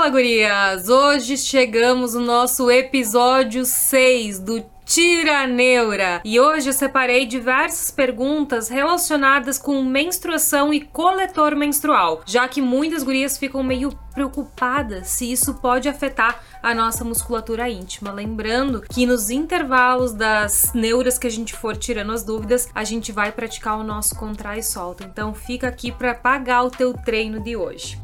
Fala, gurias! Hoje chegamos no nosso episódio 6 do Tira Neura. E hoje eu separei diversas perguntas relacionadas com menstruação e coletor menstrual, já que muitas gurias ficam meio preocupadas se isso pode afetar a nossa musculatura íntima. Lembrando que nos intervalos das neuras que a gente for tirando as dúvidas, a gente vai praticar o nosso contrai e solta. Então fica aqui para pagar o teu treino de hoje.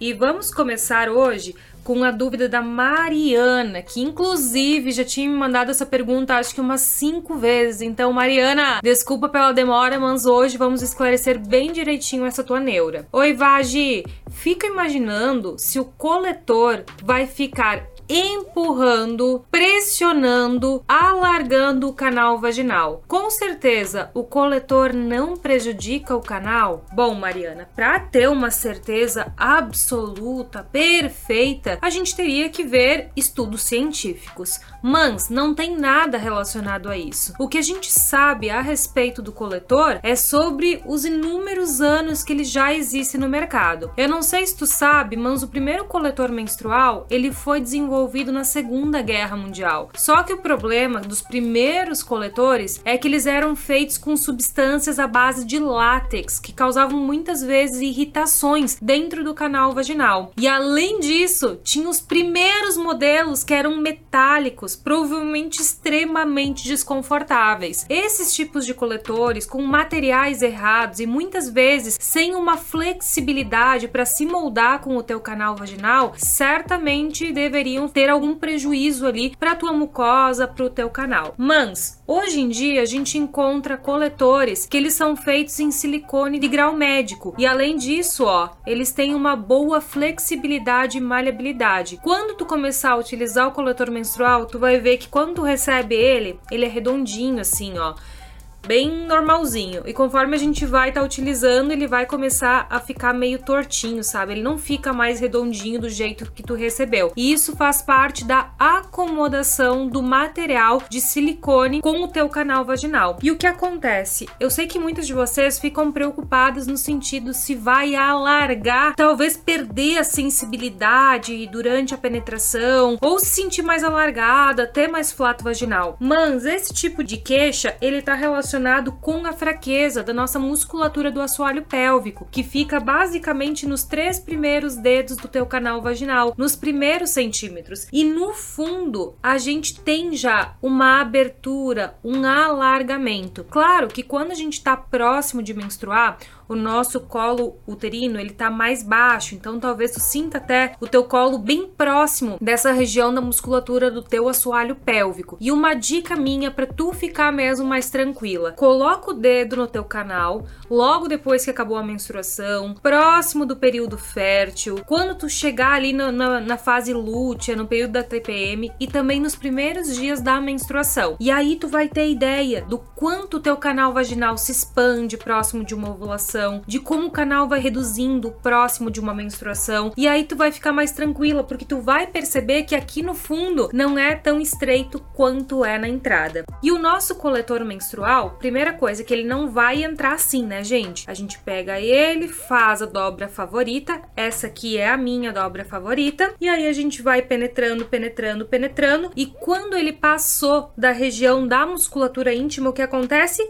E vamos começar hoje com a dúvida da Mariana, que inclusive já tinha me mandado essa pergunta acho que umas cinco vezes. Então, Mariana, desculpa pela demora, mas hoje vamos esclarecer bem direitinho essa tua neura. Oi, Vagi, fica imaginando se o coletor vai ficar empurrando, pressionando, alargando o canal vaginal. Com certeza, o coletor não prejudica o canal? Bom, Mariana, para ter uma certeza absoluta, perfeita, a gente teria que ver estudos científicos. Mas não tem nada relacionado a isso. O que a gente sabe a respeito do coletor é sobre os inúmeros anos que ele já existe no mercado. Eu não sei se tu sabe, mas o primeiro coletor menstrual, ele foi desenvolvido desenvolvido na Segunda Guerra Mundial. Só que o problema dos primeiros coletores é que eles eram feitos com substâncias à base de látex, que causavam muitas vezes irritações dentro do canal vaginal. E além disso, tinha os primeiros modelos que eram metálicos, provavelmente extremamente desconfortáveis. Esses tipos de coletores com materiais errados e muitas vezes sem uma flexibilidade para se moldar com o teu canal vaginal, certamente deveriam ter algum prejuízo ali para tua mucosa, para o teu canal. Mas hoje em dia a gente encontra coletores que eles são feitos em silicone de grau médico e além disso, ó, eles têm uma boa flexibilidade e maleabilidade. Quando tu começar a utilizar o coletor menstrual, tu vai ver que quando tu recebe ele, ele é redondinho assim, ó bem normalzinho. E conforme a gente vai estar tá utilizando, ele vai começar a ficar meio tortinho, sabe? Ele não fica mais redondinho do jeito que tu recebeu. E isso faz parte da acomodação do material de silicone com o teu canal vaginal. E o que acontece? Eu sei que muitas de vocês ficam preocupadas no sentido se vai alargar, talvez perder a sensibilidade durante a penetração ou se sentir mais alargada, ter mais flato vaginal. Mas esse tipo de queixa, ele tá relacionado relacionado com a fraqueza da nossa musculatura do assoalho pélvico, que fica basicamente nos três primeiros dedos do teu canal vaginal, nos primeiros centímetros. E no fundo, a gente tem já uma abertura, um alargamento. Claro que quando a gente está próximo de menstruar, o nosso colo uterino ele tá mais baixo, então talvez tu sinta até o teu colo bem próximo dessa região da musculatura do teu assoalho pélvico. E uma dica minha para tu ficar mesmo mais tranquila: coloca o dedo no teu canal logo depois que acabou a menstruação, próximo do período fértil, quando tu chegar ali na, na, na fase lútea, no período da TPM e também nos primeiros dias da menstruação. E aí tu vai ter ideia do quanto o teu canal vaginal se expande próximo de uma ovulação menstruação, de como o canal vai reduzindo próximo de uma menstruação. E aí tu vai ficar mais tranquila, porque tu vai perceber que aqui no fundo não é tão estreito quanto é na entrada. E o nosso coletor menstrual, primeira coisa que ele não vai entrar assim, né, gente? A gente pega ele, faz a dobra favorita, essa aqui é a minha dobra favorita, e aí a gente vai penetrando, penetrando, penetrando, e quando ele passou da região da musculatura íntima, o que acontece?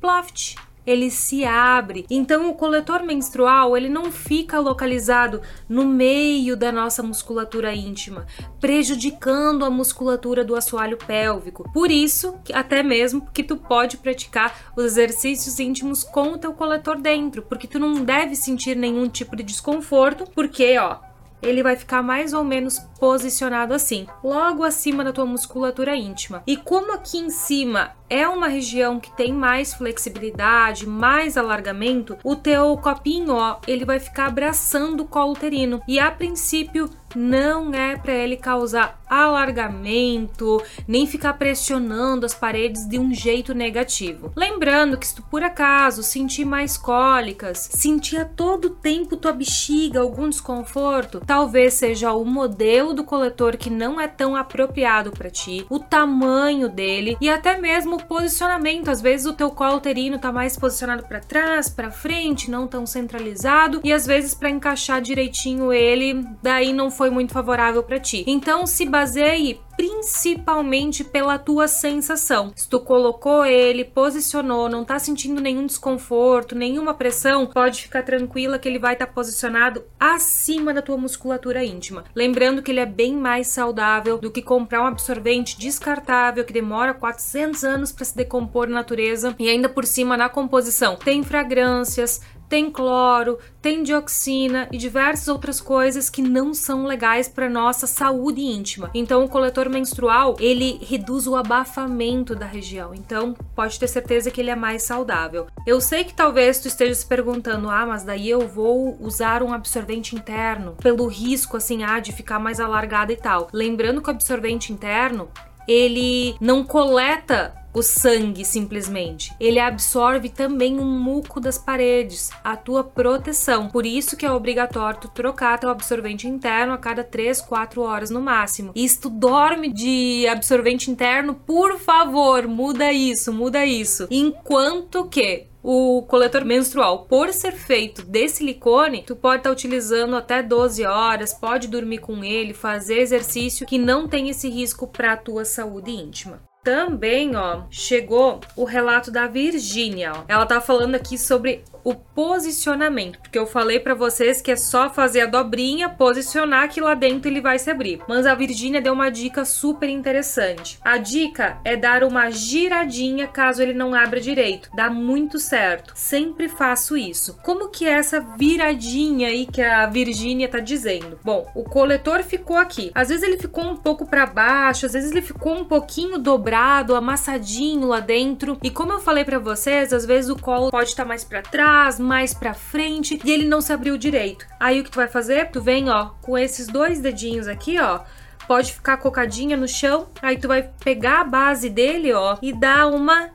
Ploft! Ele se abre. Então o coletor menstrual, ele não fica localizado no meio da nossa musculatura íntima, prejudicando a musculatura do assoalho pélvico. Por isso, até mesmo que tu pode praticar os exercícios íntimos com o teu coletor dentro, porque tu não deve sentir nenhum tipo de desconforto, porque, ó, ele vai ficar mais ou menos posicionado assim, logo acima da tua musculatura íntima. E como aqui em cima é uma região que tem mais flexibilidade, mais alargamento, o teu copinho, ó, ele vai ficar abraçando o colo uterino. E a princípio não é para ele causar alargamento, nem ficar pressionando as paredes de um jeito negativo. Lembrando que se tu por acaso sentir mais cólicas, sentir a todo tempo tua bexiga, algum desconforto, talvez seja o modelo do coletor que não é tão apropriado para ti, o tamanho dele e até mesmo o posicionamento. Às vezes o teu colo uterino tá mais posicionado para trás, para frente, não tão centralizado e às vezes para encaixar direitinho ele, daí não foi muito favorável para ti. Então se baseie principalmente pela tua sensação. Se tu colocou ele, posicionou, não tá sentindo nenhum desconforto, nenhuma pressão, pode ficar tranquila que ele vai estar tá posicionado acima da tua musculatura íntima. Lembrando que ele é bem mais saudável do que comprar um absorvente descartável que demora 400 anos para se decompor na natureza e ainda por cima na composição tem fragrâncias, tem cloro, tem dioxina e diversas outras coisas que não são legais para nossa saúde íntima. Então o coletor menstrual, ele reduz o abafamento da região. Então, pode ter certeza que ele é mais saudável. Eu sei que talvez tu esteja se perguntando: "Ah, mas daí eu vou usar um absorvente interno pelo risco assim, ah, de ficar mais alargada e tal". Lembrando que o absorvente interno, ele não coleta o sangue simplesmente. Ele absorve também o muco das paredes, a tua proteção. Por isso que é obrigatório tu trocar teu absorvente interno a cada 3, 4 horas no máximo. E se tu dorme de absorvente interno, por favor, muda isso, muda isso. Enquanto que o coletor menstrual, por ser feito de silicone, tu pode estar tá utilizando até 12 horas, pode dormir com ele, fazer exercício que não tem esse risco para a tua saúde íntima. Também, ó, chegou o relato da Virgínia. Ela tá falando aqui sobre o posicionamento, porque eu falei para vocês que é só fazer a dobrinha, posicionar que lá dentro ele vai se abrir. Mas a Virgínia deu uma dica super interessante. A dica é dar uma giradinha caso ele não abra direito. Dá muito certo. Sempre faço isso. Como que é essa viradinha aí que a Virgínia tá dizendo? Bom, o coletor ficou aqui. Às vezes ele ficou um pouco para baixo, às vezes ele ficou um pouquinho dobrado, amassadinho lá dentro. E como eu falei para vocês, às vezes o colo pode estar tá mais para trás trás, mais pra frente e ele não se abriu direito. Aí o que tu vai fazer? Tu vem, ó, com esses dois dedinhos aqui, ó, pode ficar cocadinha no chão. Aí tu vai pegar a base dele, ó, e dar uma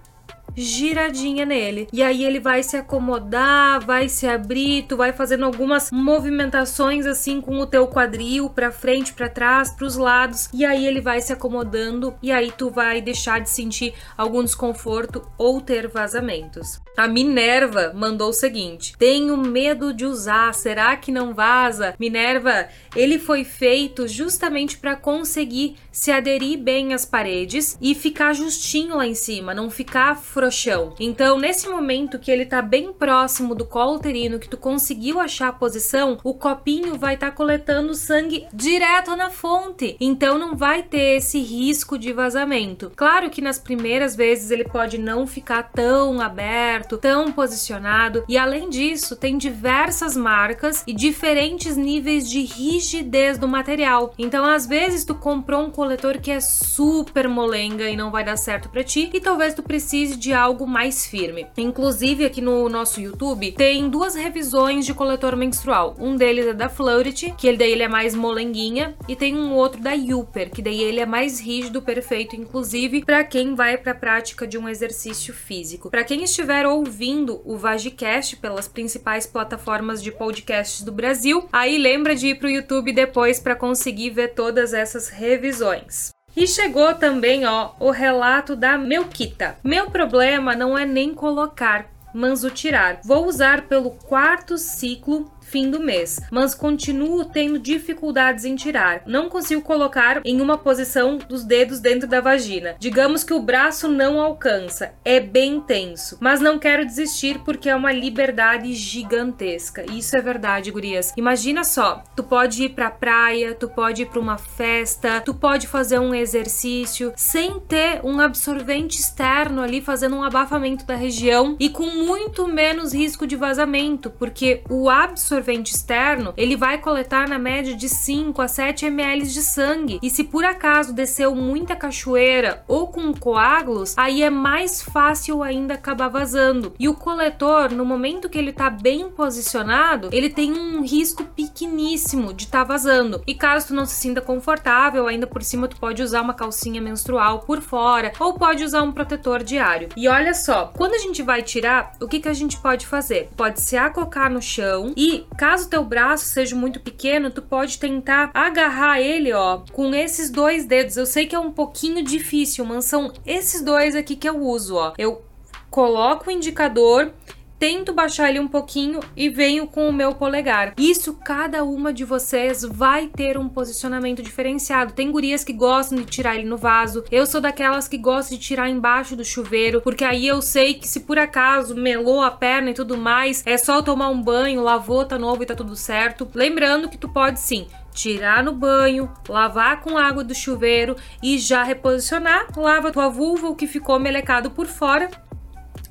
giradinha nele. E aí ele vai se acomodar, vai se abrir, tu vai fazendo algumas movimentações assim com o teu quadril para frente, para trás, para os lados, e aí ele vai se acomodando e aí tu vai deixar de sentir algum desconforto ou ter vazamentos. A Minerva mandou o seguinte: Tenho medo de usar, será que não vaza? Minerva, ele foi feito justamente para conseguir se aderir bem às paredes e ficar justinho lá em cima, não ficar frouxão. Então, nesse momento que ele tá bem próximo do colo uterino, que tu conseguiu achar a posição, o copinho vai estar tá coletando sangue direto na fonte. Então, não vai ter esse risco de vazamento. Claro que nas primeiras vezes ele pode não ficar tão aberto, tão posicionado, e além disso, tem diversas marcas e diferentes níveis de rigidez do material. Então, às vezes tu comprou um coletor que é super molenga e não vai dar certo para ti, e talvez tu precise de algo mais firme. Inclusive, aqui no nosso YouTube tem duas revisões de coletor menstrual. Um deles é da Fleurit, que ele daí ele é mais molenguinha, e tem um outro da Yuper, que daí ele é mais rígido, perfeito, inclusive para quem vai para a prática de um exercício físico. Para quem estiver ouvindo o Vagicast pelas principais plataformas de podcasts do Brasil, aí lembra de ir pro YouTube depois para conseguir ver todas essas revisões. E chegou também, ó, o relato da Melquita. Meu problema não é nem colocar, mas o tirar. Vou usar pelo quarto ciclo fim do mês, mas continuo tendo dificuldades em tirar. Não consigo colocar em uma posição dos dedos dentro da vagina. Digamos que o braço não alcança, é bem tenso, mas não quero desistir porque é uma liberdade gigantesca. Isso é verdade, gurias. Imagina só, tu pode ir pra praia, tu pode ir pra uma festa, tu pode fazer um exercício sem ter um absorvente externo ali fazendo um abafamento da região e com muito menos risco de vazamento, porque o absorvente absorvente externo, ele vai coletar na média de 5 a 7 ml de sangue. E se por acaso desceu muita cachoeira ou com coágulos, aí é mais fácil ainda acabar vazando. E o coletor, no momento que ele tá bem posicionado, ele tem um risco pequeníssimo de estar tá vazando. E caso tu não se sinta confortável, ainda por cima tu pode usar uma calcinha menstrual por fora ou pode usar um protetor diário. E olha só, quando a gente vai tirar, o que que a gente pode fazer? Pode se acocar no chão e caso teu braço seja muito pequeno, tu pode tentar agarrar ele, ó, com esses dois dedos. Eu sei que é um pouquinho difícil, mas são esses dois aqui que eu uso, ó. Eu coloco o indicador tento baixar ele um pouquinho e venho com o meu polegar. Isso cada uma de vocês vai ter um posicionamento diferenciado. Tem gurias que gostam de tirar ele no vaso. Eu sou daquelas que gostam de tirar embaixo do chuveiro, porque aí eu sei que se por acaso melou a perna e tudo mais, é só tomar um banho, lavou, tá novo e tá tudo certo. Lembrando que tu pode sim tirar no banho, lavar com água do chuveiro e já reposicionar. Lava tua vulva, o que ficou melecado por fora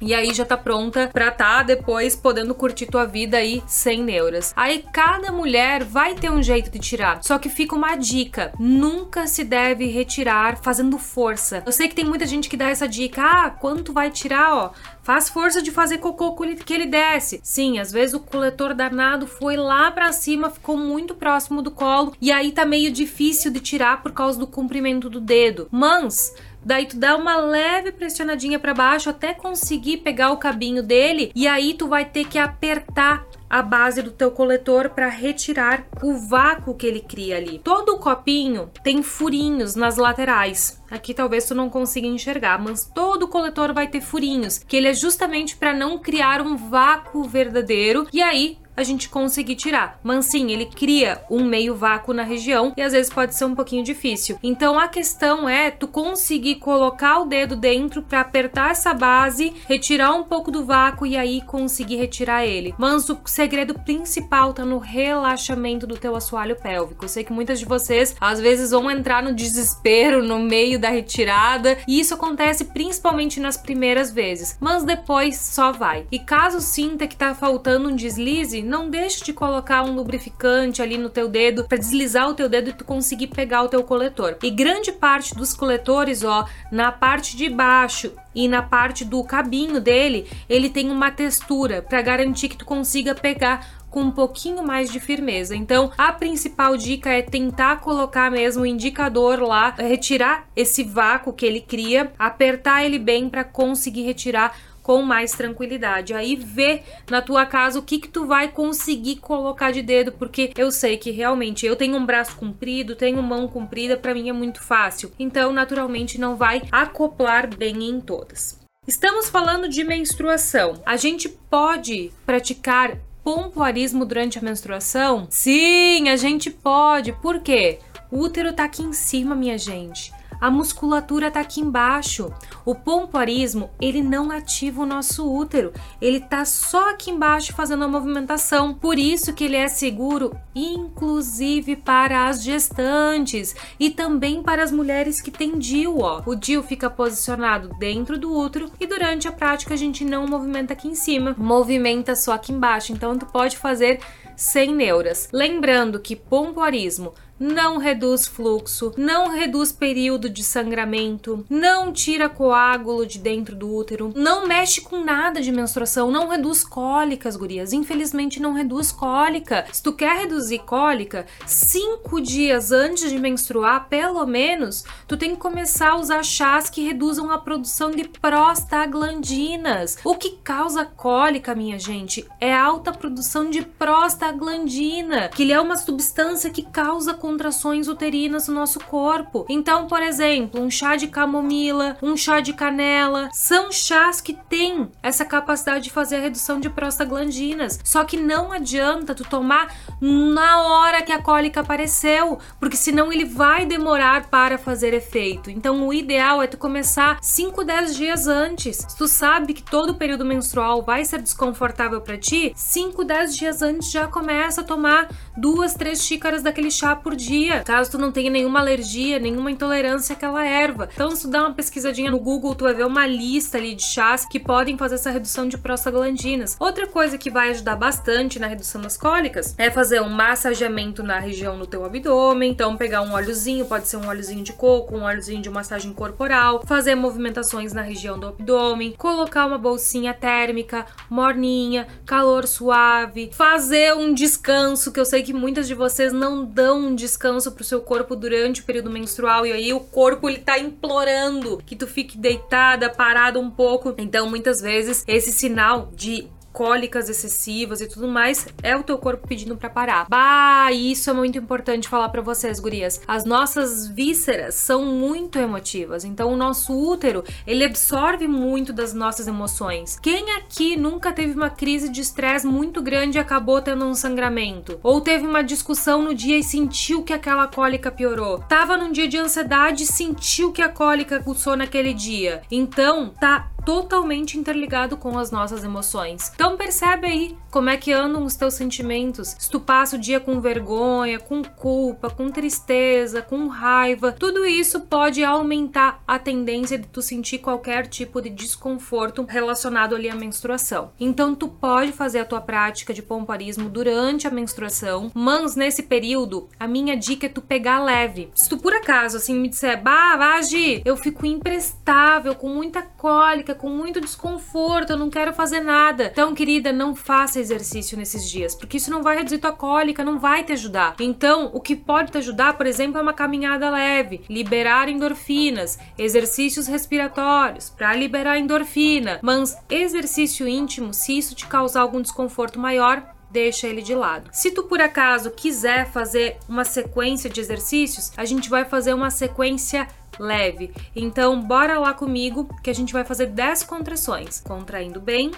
e aí já tá pronta pra tá depois podendo curtir tua vida aí sem neuras. Aí cada mulher vai ter um jeito de tirar. Só que fica uma dica: nunca se deve retirar fazendo força. Eu sei que tem muita gente que dá essa dica: ah, quanto vai tirar, ó? Faz força de fazer cocô que ele desce. Sim, às vezes o coletor danado foi lá para cima, ficou muito próximo do colo e aí tá meio difícil de tirar por causa do comprimento do dedo. Mas Daí tu dá uma leve pressionadinha para baixo até conseguir pegar o cabinho dele e aí tu vai ter que apertar a base do teu coletor para retirar o vácuo que ele cria ali. Todo o copinho tem furinhos nas laterais. Aqui talvez tu não consiga enxergar, mas todo o coletor vai ter furinhos, que ele é justamente para não criar um vácuo verdadeiro. E aí a gente conseguir tirar. Mas sim, ele cria um meio vácuo na região e às vezes pode ser um pouquinho difícil. Então a questão é tu conseguir colocar o dedo dentro para apertar essa base, retirar um pouco do vácuo e aí conseguir retirar ele. Mas o segredo principal tá no relaxamento do teu assoalho pélvico. Eu sei que muitas de vocês às vezes vão entrar no desespero no meio da retirada e isso acontece principalmente nas primeiras vezes, mas depois só vai. E caso sinta que tá faltando um deslize, não deixe de colocar um lubrificante ali no teu dedo para deslizar o teu dedo e tu conseguir pegar o teu coletor. E grande parte dos coletores, ó, na parte de baixo e na parte do cabinho dele, ele tem uma textura para garantir que tu consiga pegar com um pouquinho mais de firmeza. Então, a principal dica é tentar colocar mesmo o indicador lá, retirar esse vácuo que ele cria, apertar ele bem para conseguir retirar com mais tranquilidade. Aí vê na tua casa o que que tu vai conseguir colocar de dedo, porque eu sei que realmente eu tenho um braço comprido, tenho mão comprida, para mim é muito fácil. Então, naturalmente não vai acoplar bem em todas. Estamos falando de menstruação. A gente pode praticar pompoarismo durante a menstruação? Sim, a gente pode. Por quê? O útero tá aqui em cima, minha gente a musculatura está aqui embaixo. O pompoarismo, ele não ativa o nosso útero, ele está só aqui embaixo fazendo a movimentação. Por isso que ele é seguro, inclusive para as gestantes e também para as mulheres que têm DIU, ó. O DIU fica posicionado dentro do útero e durante a prática a gente não movimenta aqui em cima, movimenta só aqui embaixo. Então tu pode fazer sem neuras. Lembrando que pompoarismo não reduz fluxo, não reduz período de sangramento, não tira coágulo de dentro do útero, não mexe com nada de menstruação, não reduz cólicas, gurias. Infelizmente não reduz cólica. Se tu quer reduzir cólica, cinco dias antes de menstruar, pelo menos, tu tem que começar a usar chás que reduzam a produção de prostaglandinas. O que causa cólica, minha gente, é alta produção de prostaglandina, que é uma substância que causa contrações uterinas no nosso corpo. Então, por exemplo, um chá de camomila, um chá de canela, são chás que têm essa capacidade de fazer a redução de prostaglandinas. Só que não adianta tu tomar na hora que a cólica apareceu, porque senão ele vai demorar para fazer efeito. Então, o ideal é tu começar 5, 10 dias antes. Se tu sabe que todo o período menstrual vai ser desconfortável para ti, 5, 10 dias antes já começa a tomar duas, três xícaras daquele chá por por dia, caso tu não tenha nenhuma alergia, nenhuma intolerância àquela erva. Então, se tu dá uma pesquisadinha no Google, tu vai ver uma lista ali de chás que podem fazer essa redução de prostaglandinas. Outra coisa que vai ajudar bastante na redução das cólicas é fazer um massageamento na região do teu abdômen. Então, pegar um óleozinho, pode ser um óleozinho de coco, um óleozinho de massagem corporal, fazer movimentações na região do abdômen, colocar uma bolsinha térmica, morninha, calor suave, fazer um descanso, que eu sei que muitas de vocês não dão um descanso pro seu corpo durante o período menstrual e aí o corpo ele tá implorando que tu fique deitada, parada um pouco. Então, muitas vezes esse sinal de cólicas excessivas e tudo mais, é o teu corpo pedindo para parar. Bah, isso é muito importante falar para vocês, gurias. As nossas vísceras são muito emotivas, então o nosso útero, ele absorve muito das nossas emoções. Quem aqui nunca teve uma crise de estresse muito grande e acabou tendo um sangramento? Ou teve uma discussão no dia e sentiu que aquela cólica piorou? Tava num dia de ansiedade e sentiu que a cólica aguçou naquele dia. Então, tá totalmente interligado com as nossas emoções. Então percebe aí como é que andam os teus sentimentos. Se tu passa o dia com vergonha, com culpa, com tristeza, com raiva, tudo isso pode aumentar a tendência de tu sentir qualquer tipo de desconforto relacionado ali à menstruação. Então tu pode fazer a tua prática de pomparismo durante a menstruação, mas nesse período a minha dica é tu pegar leve. Se tu por acaso assim me disser, bah, Vagi, eu fico imprestável, com muita cólica, com muito desconforto, eu não quero fazer nada. Então, querida, não faça exercício nesses dias, porque isso não vai reduzir tua cólica, não vai te ajudar. Então, o que pode te ajudar, por exemplo, é uma caminhada leve, liberar endorfinas, exercícios respiratórios para liberar endorfina, mas exercício íntimo, se isso te causar algum desconforto maior, deixa ele de lado. Se tu por acaso quiser fazer uma sequência de exercícios, a gente vai fazer uma sequência leve. Então, bora lá comigo que a gente vai fazer 10 contrações, contraindo bem,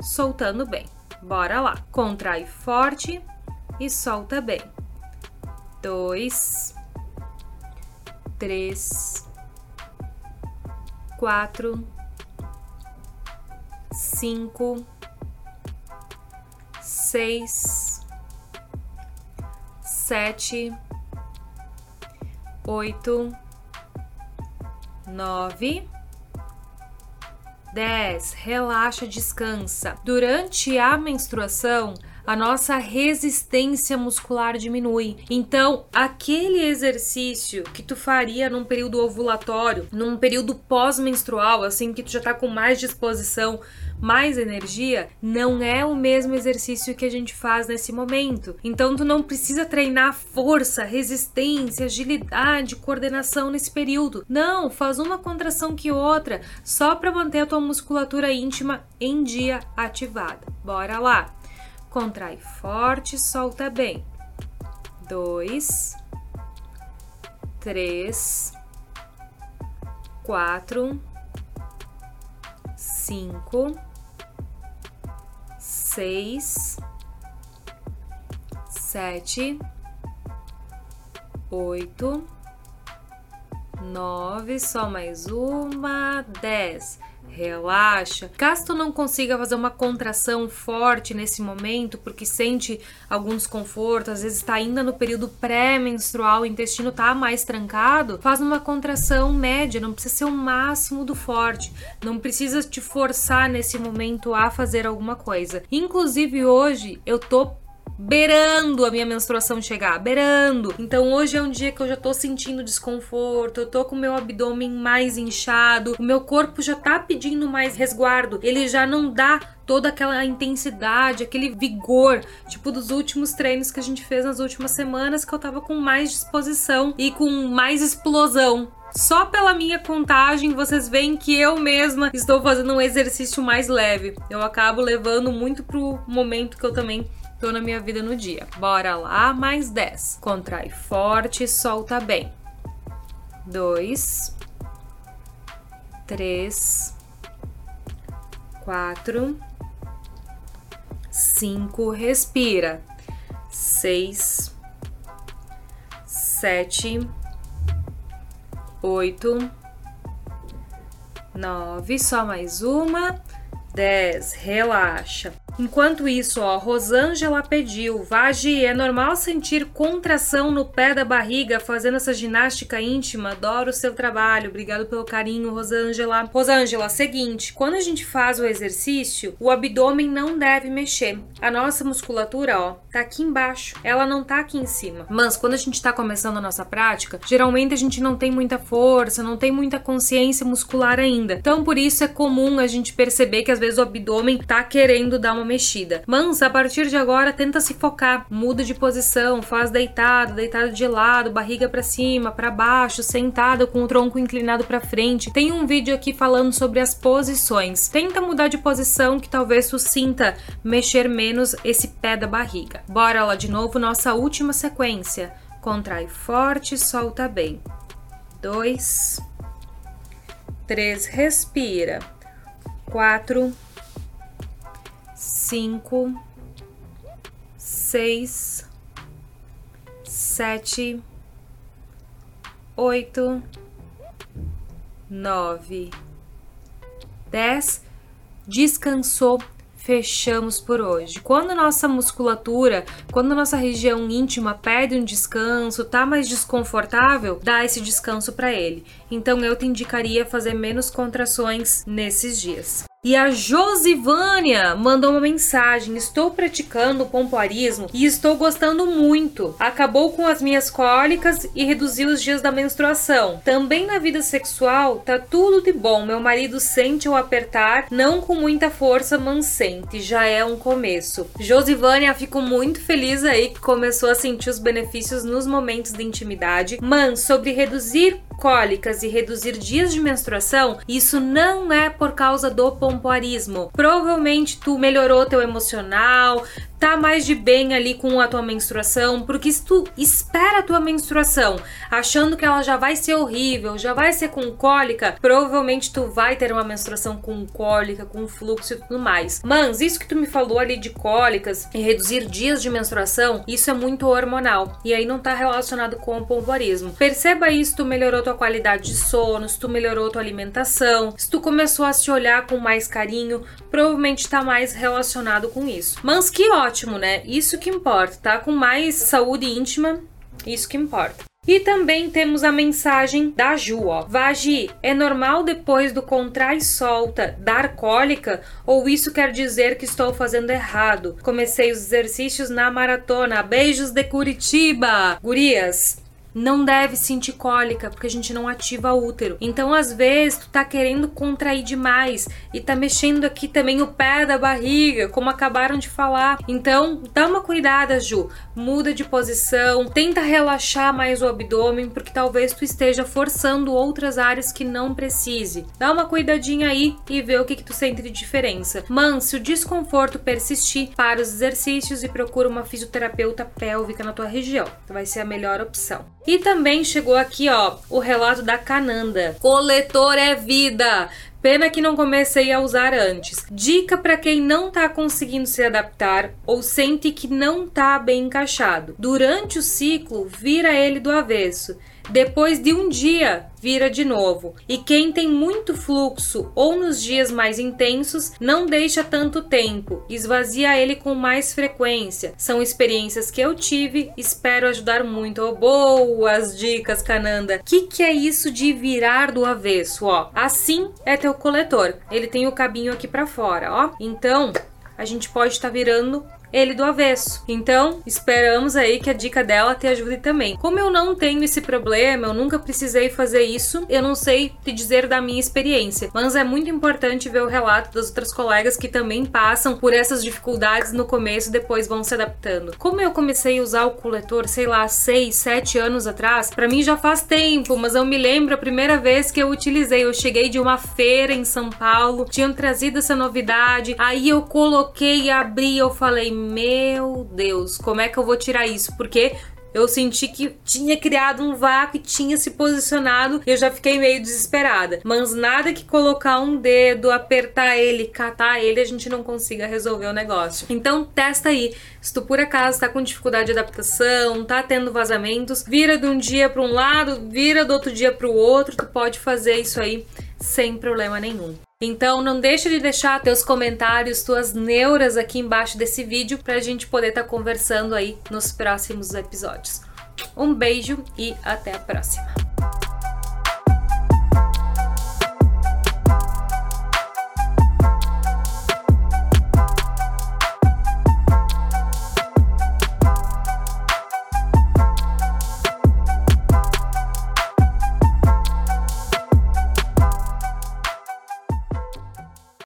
soltando bem. Bora lá. Contrai forte e solta bem. Dois, três, quatro, cinco, seis, sete, oito 9, 10. Relaxa, descansa. Durante a menstruação, a nossa resistência muscular diminui. Então, aquele exercício que tu faria num período ovulatório, num período pós-menstrual, assim que tu já tá com mais disposição, mais energia, não é o mesmo exercício que a gente faz nesse momento. Então tu não precisa treinar força, resistência, agilidade, coordenação nesse período. Não, faz uma contração que outra, só para manter a tua musculatura íntima em dia ativada. Bora lá. Contrai forte, solta bem. Dois, três, quatro, cinco, seis, sete, oito, nove, só mais uma, dez. Relaxa. Caso tu não consiga fazer uma contração forte nesse momento, porque sente algum desconforto, às vezes está ainda no período pré-menstrual, o intestino tá mais trancado, faz uma contração média, não precisa ser o máximo do forte. Não precisa te forçar nesse momento a fazer alguma coisa. Inclusive hoje eu tô beirando a minha menstruação chegar, beirando. Então hoje é um dia que eu já tô sentindo desconforto, eu tô com o meu abdômen mais inchado, o meu corpo já tá pedindo mais resguardo, ele já não dá toda aquela intensidade, aquele vigor, tipo dos últimos treinos que a gente fez nas últimas semanas, que eu tava com mais disposição e com mais explosão. Só pela minha contagem, vocês veem que eu mesma estou fazendo um exercício mais leve. Eu acabo levando muito pro momento que eu também tô na minha vida no dia. Bora lá, mais 10. Contrai forte, solta bem. 2, 3, 4, 5, respira. 6, 7, 8, 9, só mais uma. 10, relaxa. Enquanto isso, ó, Rosângela pediu: Vagi, é normal sentir contração no pé da barriga fazendo essa ginástica íntima? Adoro o seu trabalho. Obrigado pelo carinho, Rosângela. Rosângela, seguinte, quando a gente faz o exercício, o abdômen não deve mexer. A nossa musculatura, ó, tá aqui embaixo. Ela não tá aqui em cima. Mas quando a gente tá começando a nossa prática, geralmente a gente não tem muita força, não tem muita consciência muscular ainda. Então, por isso é comum a gente perceber que às vezes o abdômen tá querendo dar uma mexida. Mas a partir de agora tenta se focar, muda de posição, faz deitado, deitado de lado, barriga para cima, para baixo, sentado com o tronco inclinado para frente. Tem um vídeo aqui falando sobre as posições. Tenta mudar de posição que talvez tu sinta mexer menos esse pé da barriga. Bora lá de novo, nossa última sequência. Contrai forte, solta bem. Dois, três, respira. Quatro, cinco, seis, sete, oito, nove, dez. Descansou fechamos por hoje. Quando nossa musculatura, quando nossa região íntima pede um descanso, tá mais desconfortável, dá esse descanso para ele. Então eu te indicaria fazer menos contrações nesses dias. E a Josivânia mandou uma mensagem: Estou praticando pompoarismo e estou gostando muito. Acabou com as minhas cólicas e reduziu os dias da menstruação. Também na vida sexual tá tudo de bom. Meu marido sente o apertar, não com muita força, mas sente. Já é um começo. Josivânia, fico muito feliz aí que começou a sentir os benefícios nos momentos de intimidade. Mas sobre reduzir cólicas e reduzir dias de menstruação, isso não é por causa do pompoarismo. Provavelmente tu melhorou teu emocional, tá mais de bem ali com a tua menstruação, porque se tu espera a tua menstruação achando que ela já vai ser horrível, já vai ser com cólica, provavelmente tu vai ter uma menstruação com cólica, com fluxo e tudo mais. Mas isso que tu me falou ali de cólicas e reduzir dias de menstruação, isso é muito hormonal e aí não tá relacionado com o pompoarismo. Perceba isso, tu melhorou tua qualidade de sono, se tu melhorou tua alimentação, se tu começou a se olhar com mais carinho, provavelmente tá mais relacionado com isso. Mas que ótimo ótimo, né? Isso que importa, tá? Com mais saúde íntima, isso que importa. E também temos a mensagem da Ju, ó. Vagi, é normal depois do contrai solta dar cólica? Ou isso quer dizer que estou fazendo errado? Comecei os exercícios na maratona. Beijos de Curitiba! Gurias, não deve sentir cólica, porque a gente não ativa o útero. Então, às vezes, tu tá querendo contrair demais e tá mexendo aqui também o pé da barriga, como acabaram de falar. Então, dá uma cuidada, Ju. Muda de posição, tenta relaxar mais o abdômen, porque talvez tu esteja forçando outras áreas que não precise. Dá uma cuidadinha aí e vê o que, que tu sente de diferença. Mas, se o desconforto persistir, para os exercícios e procura uma fisioterapeuta pélvica na tua região. Vai ser a melhor opção. E também chegou aqui, ó, o relato da Cananda. Coletor é vida. Pena que não comecei a usar antes. Dica para quem não tá conseguindo se adaptar ou sente que não tá bem encaixado. Durante o ciclo, vira ele do avesso. Depois de um dia, vira de novo. E quem tem muito fluxo ou nos dias mais intensos, não deixa tanto tempo, esvazia ele com mais frequência. São experiências que eu tive, espero ajudar muito. Oh, boas dicas, Cananda. Que que é isso de virar do avesso, ó? Assim é teu coletor. Ele tem o cabinho aqui para fora, ó. Então, a gente pode estar tá virando ele do avesso. Então, esperamos aí que a dica dela te ajude também. Como eu não tenho esse problema, eu nunca precisei fazer isso, eu não sei te dizer da minha experiência, mas é muito importante ver o relato das outras colegas que também passam por essas dificuldades no começo e depois vão se adaptando. Como eu comecei a usar o coletor, sei lá, 6, 7 anos atrás, para mim já faz tempo, mas eu me lembro a primeira vez que eu utilizei, eu cheguei de uma feira em São Paulo, tinham trazido essa novidade, aí eu coloquei abri, eu falei, meu Deus, como é que eu vou tirar isso? Porque eu senti que tinha criado um vácuo e tinha se posicionado e eu já fiquei meio desesperada. Mas nada que colocar um dedo, apertar ele, catar ele, a gente não consiga resolver o negócio. Então testa aí. Se tu por acaso tá com dificuldade de adaptação, tá tendo vazamentos, vira de um dia para um lado, vira do outro dia para o outro, tu pode fazer isso aí sem problema nenhum. Então não deixa de deixar teus comentários, tuas neuras aqui embaixo desse vídeo pra gente poder estar tá conversando aí nos próximos episódios. Um beijo e até a próxima.